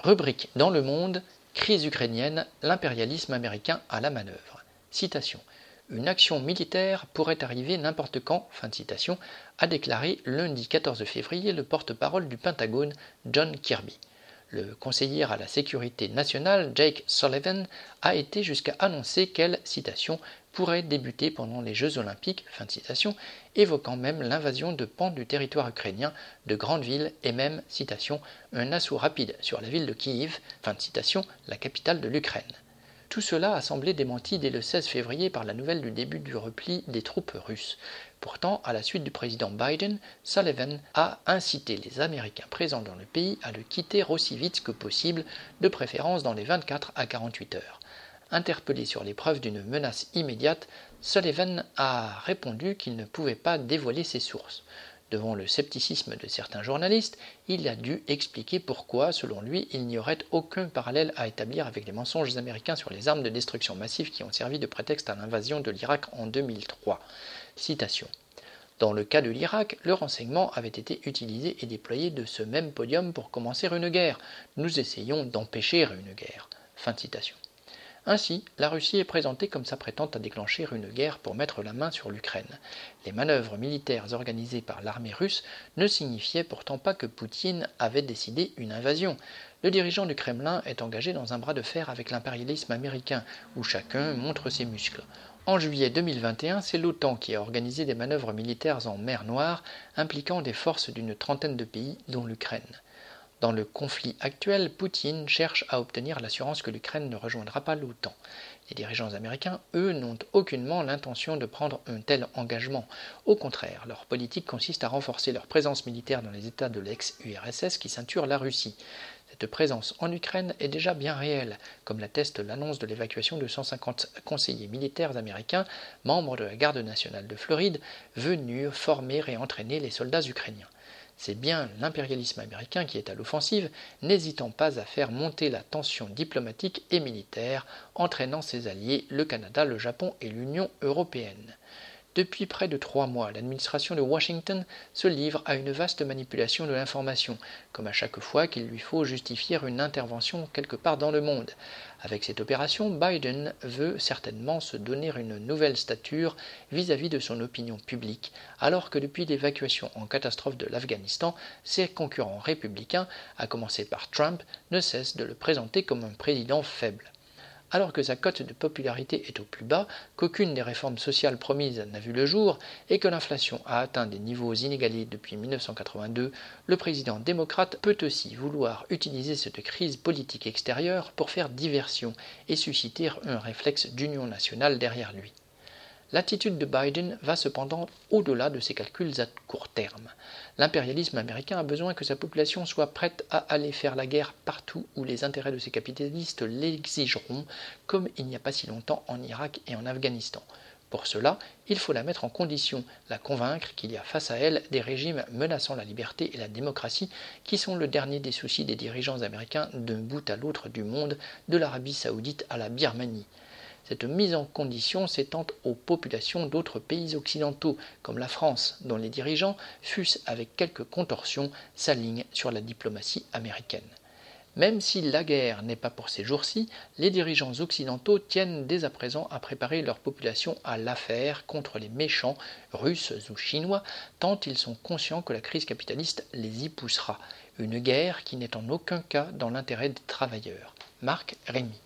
Rubrique dans le monde, crise ukrainienne, l'impérialisme américain à la manœuvre. Citation. Une action militaire pourrait arriver n'importe quand, a déclaré lundi 14 février le porte-parole du Pentagone, John Kirby. Le conseiller à la sécurité nationale, Jake Sullivan, a été jusqu'à annoncer qu'elle, citation, pourrait débuter pendant les Jeux olympiques, fin de citation, évoquant même l'invasion de pans du territoire ukrainien, de grandes villes et même, citation, un assaut rapide sur la ville de Kiev, fin de citation, la capitale de l'Ukraine. Tout cela a semblé démenti dès le 16 février par la nouvelle du début du repli des troupes russes. Pourtant, à la suite du président Biden, Sullivan a incité les Américains présents dans le pays à le quitter aussi vite que possible, de préférence dans les 24 à 48 heures. Interpellé sur les preuves d'une menace immédiate, Sullivan a répondu qu'il ne pouvait pas dévoiler ses sources. Devant le scepticisme de certains journalistes, il a dû expliquer pourquoi, selon lui, il n'y aurait aucun parallèle à établir avec les mensonges américains sur les armes de destruction massive qui ont servi de prétexte à l'invasion de l'Irak en 2003. Citation. Dans le cas de l'Irak, le renseignement avait été utilisé et déployé de ce même podium pour commencer une guerre. Nous essayons d'empêcher une guerre. Fin de citation. Ainsi, la Russie est présentée comme s'apprêtant à déclencher une guerre pour mettre la main sur l'Ukraine. Les manœuvres militaires organisées par l'armée russe ne signifiaient pourtant pas que Poutine avait décidé une invasion. Le dirigeant du Kremlin est engagé dans un bras de fer avec l'impérialisme américain, où chacun montre ses muscles. En juillet 2021, c'est l'OTAN qui a organisé des manœuvres militaires en mer Noire impliquant des forces d'une trentaine de pays, dont l'Ukraine. Dans le conflit actuel, Poutine cherche à obtenir l'assurance que l'Ukraine ne rejoindra pas l'OTAN. Les dirigeants américains, eux, n'ont aucunement l'intention de prendre un tel engagement. Au contraire, leur politique consiste à renforcer leur présence militaire dans les États de l'ex-URSS qui ceinturent la Russie. Cette présence en Ukraine est déjà bien réelle, comme l'atteste l'annonce de l'évacuation de 150 conseillers militaires américains, membres de la garde nationale de Floride, venus former et entraîner les soldats ukrainiens. C'est bien l'impérialisme américain qui est à l'offensive, n'hésitant pas à faire monter la tension diplomatique et militaire, entraînant ses alliés, le Canada, le Japon et l'Union européenne. Depuis près de trois mois, l'administration de Washington se livre à une vaste manipulation de l'information, comme à chaque fois qu'il lui faut justifier une intervention quelque part dans le monde. Avec cette opération, Biden veut certainement se donner une nouvelle stature vis-à-vis de son opinion publique, alors que depuis l'évacuation en catastrophe de l'Afghanistan, ses concurrents républicains, à commencer par Trump, ne cessent de le présenter comme un président faible alors que sa cote de popularité est au plus bas, qu'aucune des réformes sociales promises n'a vu le jour et que l'inflation a atteint des niveaux inégalés depuis 1982, le président démocrate peut aussi vouloir utiliser cette crise politique extérieure pour faire diversion et susciter un réflexe d'union nationale derrière lui. L'attitude de Biden va cependant au-delà de ses calculs à court terme. L'impérialisme américain a besoin que sa population soit prête à aller faire la guerre partout où les intérêts de ses capitalistes l'exigeront, comme il n'y a pas si longtemps en Irak et en Afghanistan. Pour cela, il faut la mettre en condition, la convaincre qu'il y a face à elle des régimes menaçant la liberté et la démocratie, qui sont le dernier des soucis des dirigeants américains d'un bout à l'autre du monde, de l'Arabie saoudite à la Birmanie. Cette mise en condition s'étend aux populations d'autres pays occidentaux, comme la France, dont les dirigeants, fût-ce avec quelques contorsions, s'alignent sur la diplomatie américaine. Même si la guerre n'est pas pour ces jours-ci, les dirigeants occidentaux tiennent dès à présent à préparer leur population à l'affaire contre les méchants, russes ou chinois, tant ils sont conscients que la crise capitaliste les y poussera. Une guerre qui n'est en aucun cas dans l'intérêt des travailleurs. Marc Rémy.